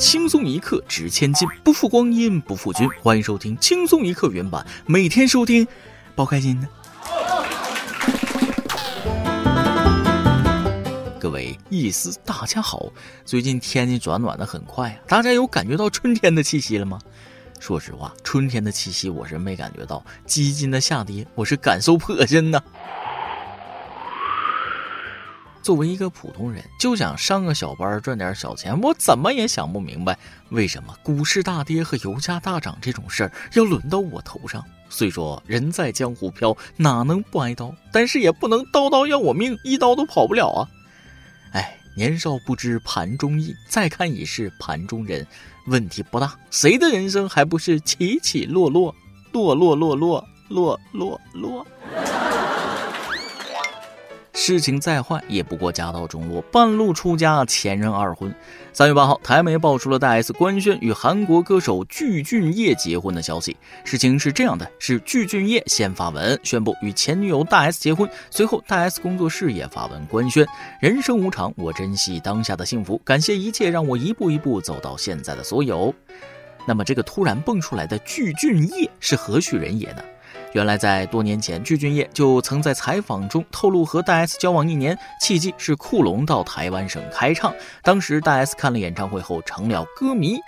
轻松一刻值千金，不负光阴不负君。欢迎收听轻松一刻原版，每天收听，包开心的。各位意思大家好，最近天气转暖的很快啊，大家有感觉到春天的气息了吗？说实话，春天的气息我是没感觉到，基金的下跌我是感受颇深呐。作为一个普通人，就想上个小班赚点小钱，我怎么也想不明白，为什么股市大跌和油价大涨这种事儿要轮到我头上？虽说人在江湖飘，哪能不挨刀？但是也不能刀刀要我命，一刀都跑不了啊！哎，年少不知盘中意，再看已是盘中人。问题不大，谁的人生还不是起起落落，落落落落落落落？事情再坏，也不过家道中落，半路出家，前任二婚。三月八号，台媒爆出了大 S 官宣与韩国歌手具俊晔结婚的消息。事情是这样的：是具俊晔先发文宣布与前女友大 S 结婚，随后大 S 工作室也发文官宣：人生无常，我珍惜当下的幸福，感谢一切让我一步一步走到现在的所有。那么，这个突然蹦出来的具俊晔是何许人也呢？原来在多年前，具俊晔就曾在采访中透露和大 S 交往一年，契机是库龙到台湾省开唱，当时大 S 看了演唱会后成了歌迷。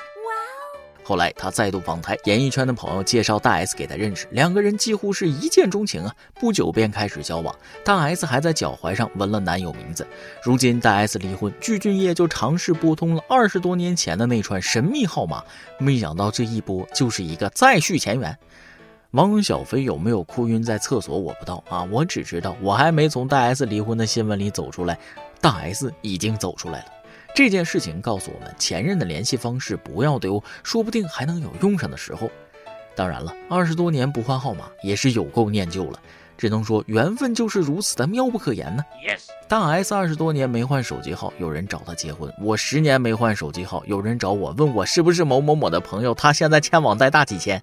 后来他再度访台，演艺圈的朋友介绍大 S 给他认识，两个人几乎是一见钟情啊，不久便开始交往。大 S 还在脚踝上纹了男友名字。如今大 S 离婚，具俊晔就尝试拨通了二十多年前的那串神秘号码，没想到这一拨就是一个再续前缘。汪小菲有没有哭晕在厕所？我不知道啊，我只知道我还没从大 S 离婚的新闻里走出来，大 S 已经走出来了。这件事情告诉我们，前任的联系方式不要丢，说不定还能有用上的时候。当然了，二十多年不换号码也是有够念旧了，只能说缘分就是如此的妙不可言呢。大 S 二十多年没换手机号，有人找他结婚；我十年没换手机号，有人找我问我是不是某某某的朋友，他现在欠网贷大几千。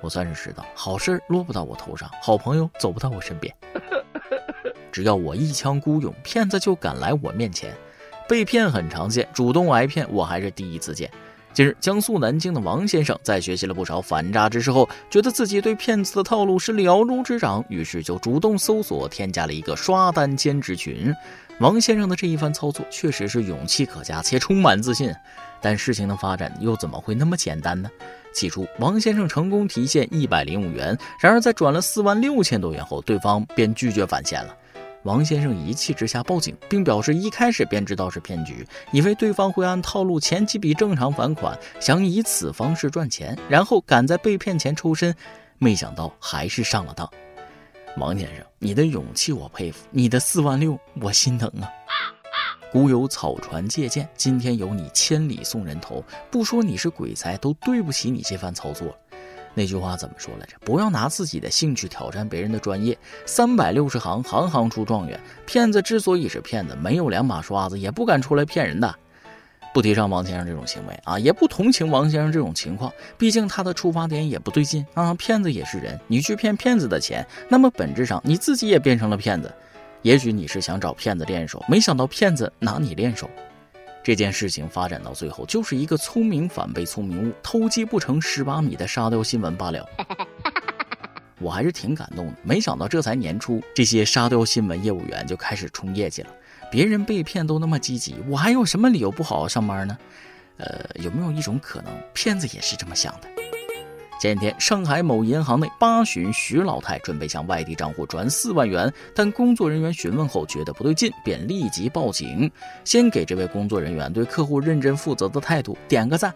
我算是知道，好事落不到我头上，好朋友走不到我身边。只要我一腔孤勇，骗子就敢来我面前。被骗很常见，主动挨骗我还是第一次见。近日，江苏南京的王先生在学习了不少反诈知识后，觉得自己对骗子的套路是了如指掌，于是就主动搜索添加了一个刷单兼职群。王先生的这一番操作确实是勇气可嘉且充满自信，但事情的发展又怎么会那么简单呢？起初，王先生成功提现一百零五元，然而在转了四万六千多元后，对方便拒绝返现了。王先生一气之下报警，并表示一开始便知道是骗局，以为对方会按套路前几笔正常返款，想以此方式赚钱，然后赶在被骗前抽身，没想到还是上了当。王先生，你的勇气我佩服，你的四万六我心疼啊。古有草船借箭，今天有你千里送人头。不说你是鬼才，都对不起你这番操作。那句话怎么说来着？不要拿自己的兴趣挑战别人的专业。三百六十行，行行出状元。骗子之所以是骗子，没有两把刷子也不敢出来骗人的。不提倡王先生这种行为啊，也不同情王先生这种情况。毕竟他的出发点也不对劲啊。骗子也是人，你去骗骗子的钱，那么本质上你自己也变成了骗子。也许你是想找骗子练手，没想到骗子拿你练手。这件事情发展到最后，就是一个聪明反被聪明误，偷鸡不成蚀把米的沙雕新闻罢了。我还是挺感动的，没想到这才年初，这些沙雕新闻业务员就开始冲业绩了。别人被骗都那么积极，我还有什么理由不好好上班呢？呃，有没有一种可能，骗子也是这么想的？前几天，上海某银行内八旬徐老太准备向外地账户转四万元，但工作人员询问后觉得不对劲，便立即报警。先给这位工作人员对客户认真负责的态度点个赞。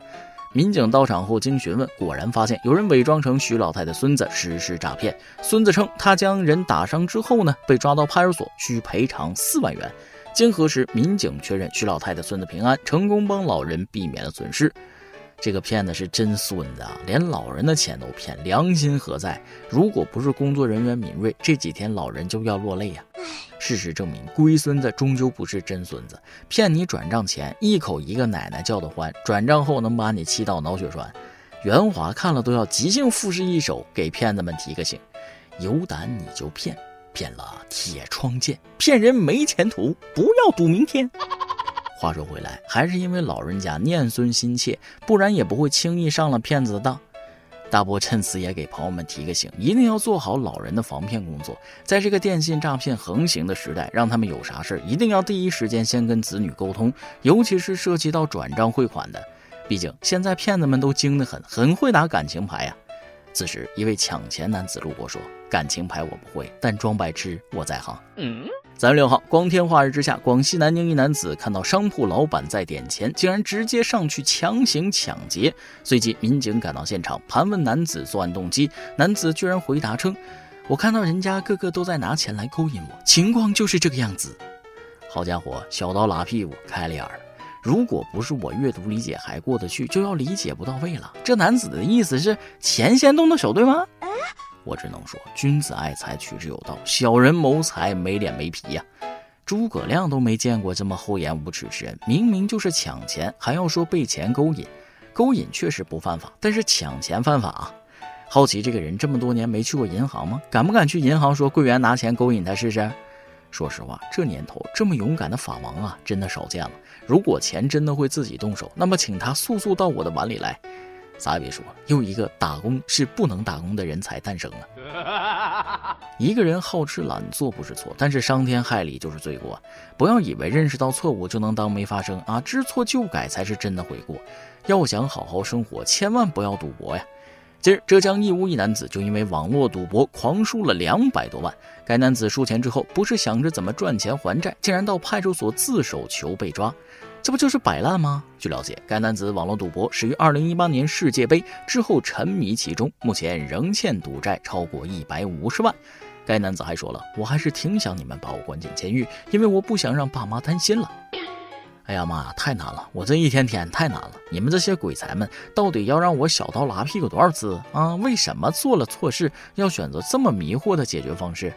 民警到场后经询问，果然发现有人伪装成徐老太的孙子实施诈骗。孙子称他将人打伤之后呢，被抓到派出所需赔偿四万元。经核实，民警确认徐老太的孙子平安，成功帮老人避免了损失。这个骗子是真孙子啊，连老人的钱都骗，良心何在？如果不是工作人员敏锐，这几天老人就要落泪啊。事实证明，龟孙子终究不是真孙子，骗你转账前一口一个奶奶叫的欢，转账后能把你气到脑血栓。袁华看了都要即兴赋诗一首，给骗子们提个醒：有胆你就骗，骗了铁窗见，骗人没前途，不要赌明天。话说回来，还是因为老人家念孙心切，不然也不会轻易上了骗子的当。大伯趁此也给朋友们提个醒，一定要做好老人的防骗工作。在这个电信诈骗横行的时代，让他们有啥事，一定要第一时间先跟子女沟通，尤其是涉及到转账汇款的。毕竟现在骗子们都精得很，很会打感情牌呀。此时，一位抢钱男子路过说：“感情牌我不会，但装白痴我在行。”嗯三月六号，光天化日之下，广西南宁一男子看到商铺老板在点钱，竟然直接上去强行抢劫。随即，民警赶到现场盘问男子作案动机，男子居然回答称：“我看到人家个个都在拿钱来勾引我，情况就是这个样子。”好家伙，小刀拉屁股开了眼儿。如果不是我阅读理解还过得去，就要理解不到位了。这男子的意思是钱先动的手，对吗？我只能说，君子爱财，取之有道；小人谋财，没脸没皮呀。诸葛亮都没见过这么厚颜无耻之人，明明就是抢钱，还要说被钱勾引。勾引确实不犯法，但是抢钱犯法啊！好奇这个人这么多年没去过银行吗？敢不敢去银行说柜员拿钱勾引他试试？说实话，这年头这么勇敢的法王啊，真的少见了。如果钱真的会自己动手，那么请他速速到我的碗里来。啥也别说，又一个打工是不能打工的人才诞生了。一个人好吃懒做不是错，但是伤天害理就是罪过。不要以为认识到错误就能当没发生啊，知错就改才是真的悔过。要想好好生活，千万不要赌博呀。近日，浙江义乌一男子就因为网络赌博狂输了两百多万。该男子输钱之后，不是想着怎么赚钱还债，竟然到派出所自首求被抓，这不就是摆烂吗？据了解，该男子网络赌博始于2018年世界杯之后沉迷其中，目前仍欠赌债超过一百五十万。该男子还说了：“我还是挺想你们把我关进监狱，因为我不想让爸妈担心了。”哎呀妈呀，太难了！我这一天天太难了。你们这些鬼才们，到底要让我小刀拉屁股多少次啊？为什么做了错事要选择这么迷惑的解决方式？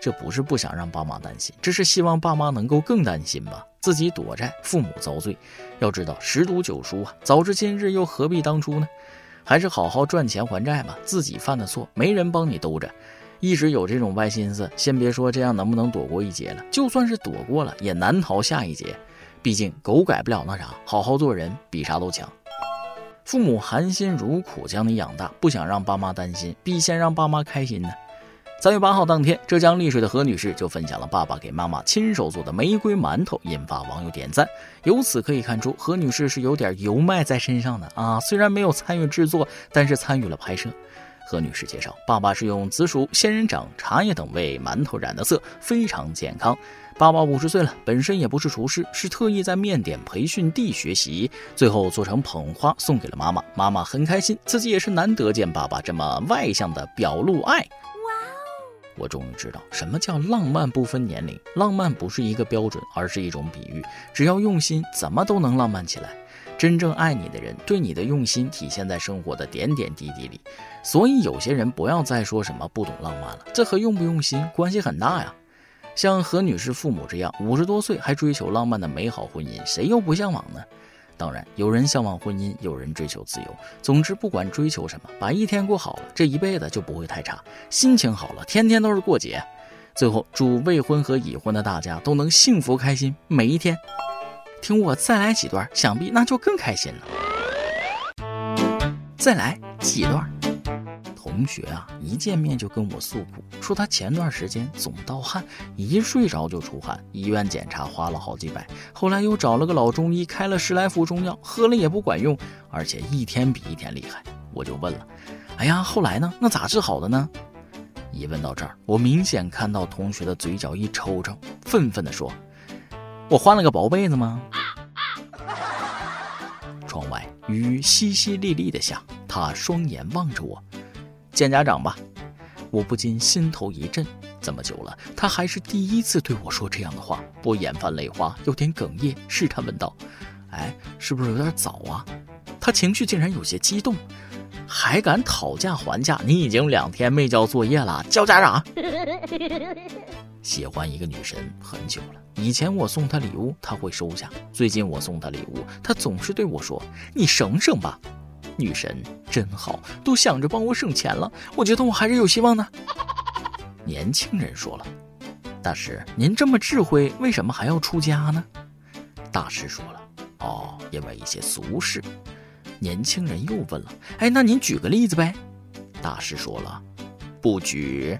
这不是不想让爸妈担心，这是希望爸妈能够更担心吧？自己躲债，父母遭罪。要知道十赌九输啊，早知今日又何必当初呢？还是好好赚钱还债吧。自己犯的错，没人帮你兜着。一直有这种歪心思，先别说这样能不能躲过一劫了，就算是躲过了，也难逃下一劫。毕竟狗改不了那啥，好好做人比啥都强。父母含辛茹苦将你养大，不想让爸妈担心，必先让爸妈开心呢。三月八号当天，浙江丽水的何女士就分享了爸爸给妈妈亲手做的玫瑰馒头，引发网友点赞。由此可以看出，何女士是有点油麦在身上的啊。虽然没有参与制作，但是参与了拍摄。何女士介绍，爸爸是用紫薯、仙人掌、茶叶等为馒头染的色，非常健康。爸爸五十岁了，本身也不是厨师，是特意在面点培训地学习，最后做成捧花送给了妈妈。妈妈很开心，自己也是难得见爸爸这么外向的表露爱。我终于知道什么叫浪漫不分年龄，浪漫不是一个标准，而是一种比喻。只要用心，怎么都能浪漫起来。真正爱你的人，对你的用心体现在生活的点点滴滴里。所以有些人不要再说什么不懂浪漫了，这和用不用心关系很大呀。像何女士父母这样五十多岁还追求浪漫的美好婚姻，谁又不向往呢？当然，有人向往婚姻，有人追求自由。总之，不管追求什么，把一天过好了，这一辈子就不会太差。心情好了，天天都是过节。最后，祝未婚和已婚的大家都能幸福开心每一天。听我再来几段，想必那就更开心了。再来几段。同学啊，一见面就跟我诉苦，说他前段时间总盗汗，一睡着就出汗，医院检查花了好几百，后来又找了个老中医开了十来副中药，喝了也不管用，而且一天比一天厉害。我就问了，哎呀，后来呢？那咋治好的呢？一问到这儿，我明显看到同学的嘴角一抽抽，愤愤地说：“我换了个薄被子吗？”窗外雨淅淅沥沥的下，他双眼望着我。见家长吧，我不禁心头一震。这么久了，他还是第一次对我说这样的话。我眼泛泪花，有点哽咽，试探问道：“哎，是不是有点早啊？”他情绪竟然有些激动，还敢讨价还价？你已经两天没交作业了，叫家长！喜欢一个女神很久了，以前我送她礼物，她会收下；最近我送她礼物，她总是对我说：“你省省吧。”女神真好，都想着帮我省钱了。我觉得我还是有希望的。年轻人说了：“大师，您这么智慧，为什么还要出家呢？”大师说了：“哦，因为一些俗事。”年轻人又问了：“哎，那您举个例子呗？”大师说了：“不举。”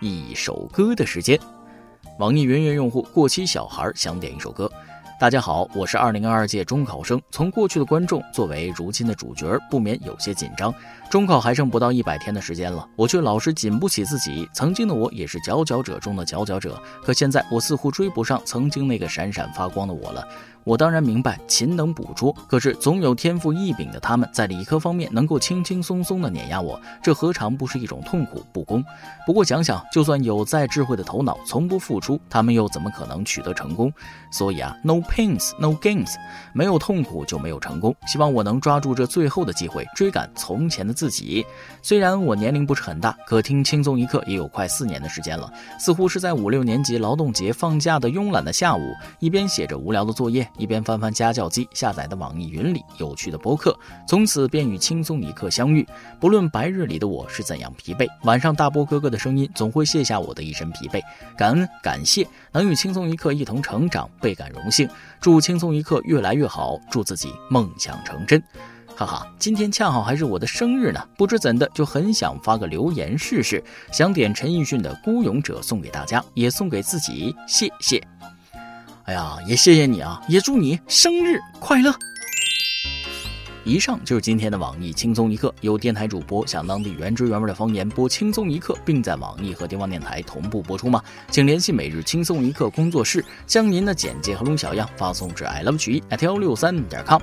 一首歌的时间，网易云音乐用户过期小孩想点一首歌。大家好，我是二零二二届中考生。从过去的观众作为如今的主角，不免有些紧张。中考还剩不到一百天的时间了，我却老是紧不起自己。曾经的我也是佼佼者中的佼佼者，可现在我似乎追不上曾经那个闪闪发光的我了。我当然明白勤能补拙，可是总有天赋异禀的他们在理科方面能够轻轻松松的碾压我，这何尝不是一种痛苦不公？不过想想，就算有再智慧的头脑，从不付出，他们又怎么可能取得成功？所以啊，no pains no gains，没有痛苦就没有成功。希望我能抓住这最后的机会，追赶从前的自自己。虽然我年龄不是很大，可听轻松一刻也有快四年的时间了，似乎是在五六年级劳动节放假的慵懒的下午，一边写着无聊的作业。一边翻翻家教机下载的网易云里有趣的播客，从此便与轻松一刻相遇。不论白日里的我是怎样疲惫，晚上大波哥哥的声音总会卸下我的一身疲惫。感恩感谢能与轻松一刻一同成长，倍感荣幸。祝轻松一刻越来越好，祝自己梦想成真。哈哈，今天恰好还是我的生日呢，不知怎的就很想发个留言试试，想点陈奕迅的《孤勇者》送给大家，也送给自己，谢谢。哎呀，也谢谢你啊，也祝你生日快乐！以上就是今天的网易轻松一刻，有电台主播想当地原汁原味的方言播轻松一刻，并在网易和地方电台同步播出吗？请联系每日轻松一刻工作室，将您的简介和录小样发送至 i love 曲艺 at 幺六三点 com。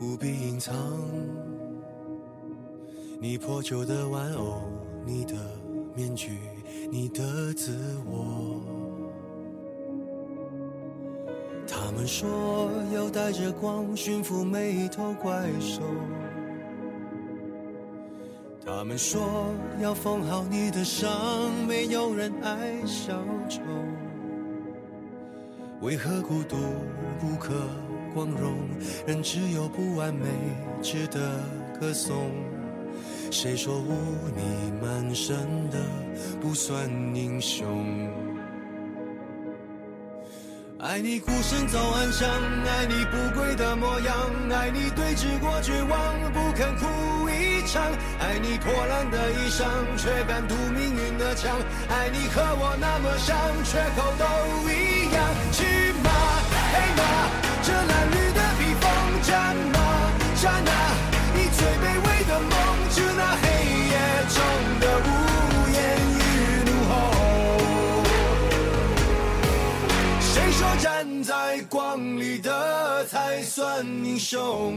不必隐藏。你破旧的玩偶，你的面具，你的自我。他们说要带着光驯服每一头怪兽。他们说要缝好你的伤，没有人爱小丑。为何孤独不可光荣？人只有不完美值得歌颂。谁说污泥满身的不算英雄？爱你孤身走暗巷，爱你不跪的模样，爱你对峙过绝望不肯哭一场，爱你破烂的衣裳却敢堵命运的枪，爱你和我那么像，缺口都一样。光里的才算英雄。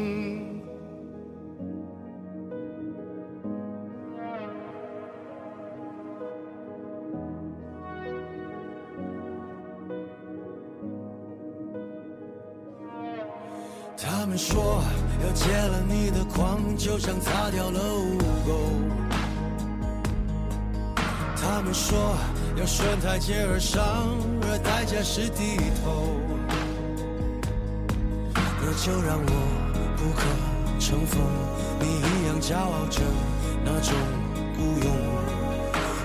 他们说要戒了你的狂，就像擦掉了污垢。他们说要顺台阶而上，而代价是低头。那就让我不可乘风，你一样骄傲着那种孤勇。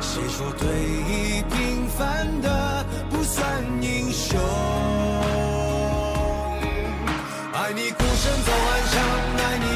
谁说对弈平凡的不算英雄？爱你孤身走暗巷，爱你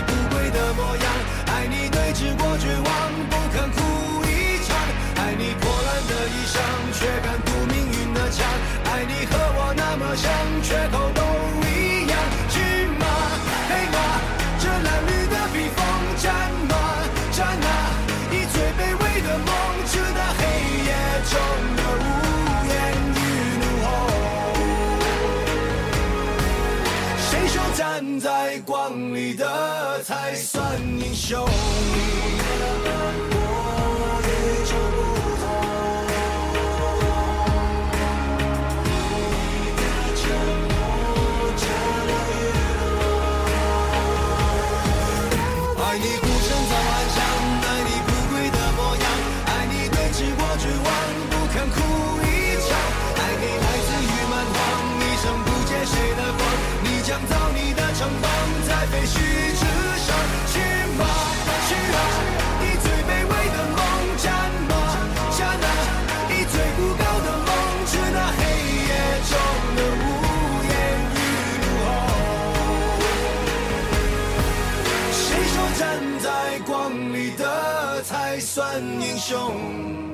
算英算英雄。